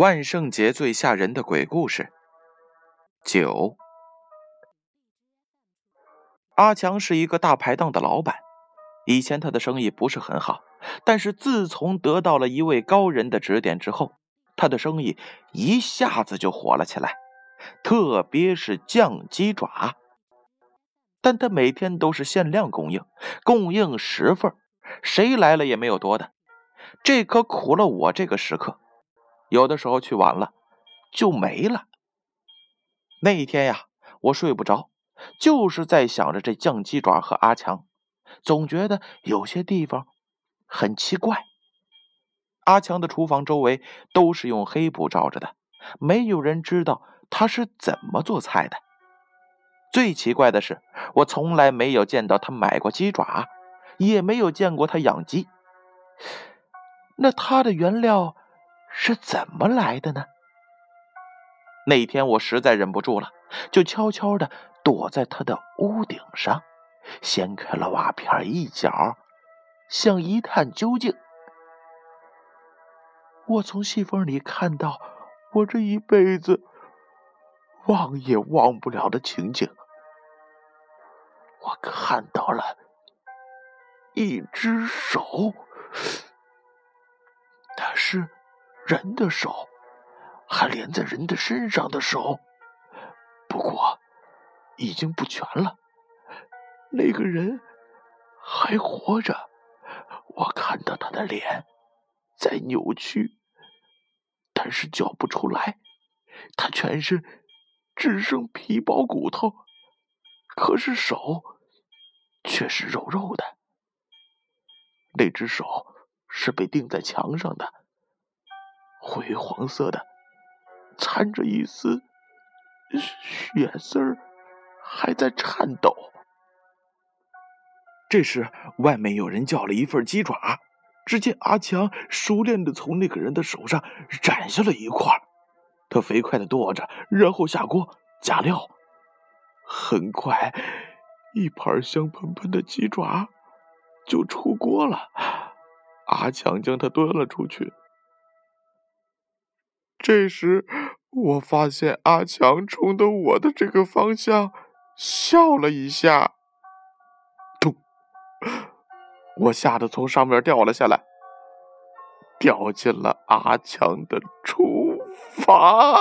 万圣节最吓人的鬼故事。九。阿强是一个大排档的老板以前他的生意不是很好但是自从得到了一位高人的指点之后，他的生意一下子就火了起来，特别是酱鸡爪。但他每天都是限量供应，供应十份，谁来了也没有多的，这可苦了我这个食客。有的时候去晚了，就没了。那一天呀，我睡不着，就是在想着这酱鸡爪和阿强，总觉得有些地方很奇怪。阿强的厨房周围都是用黑布罩着的，没有人知道他是怎么做菜的。最奇怪的是，我从来没有见到他买过鸡爪，也没有见过他养鸡。那他的原料？是怎么来的呢？那天我实在忍不住了，就悄悄的躲在他的屋顶上，掀开了瓦片一角，想一探究竟。我从细缝里看到我这一辈子忘也忘不了的情景，我看到了一只手，它是。人的手，还连在人的身上的手，不过已经不全了。那个人还活着，我看到他的脸在扭曲，但是叫不出来。他全身只剩皮包骨头，可是手却是肉肉的。那只手是被钉在墙上的。灰黄色的，掺着一丝血丝儿，还在颤抖。这时，外面有人叫了一份鸡爪。只见阿强熟练的从那个人的手上斩下了一块，他飞快的剁着，然后下锅加料。很快，一盘香喷喷的鸡爪就出锅了。阿强将它端了出去。这时，我发现阿强冲着我的这个方向笑了一下，我吓得从上面掉了下来，掉进了阿强的厨房。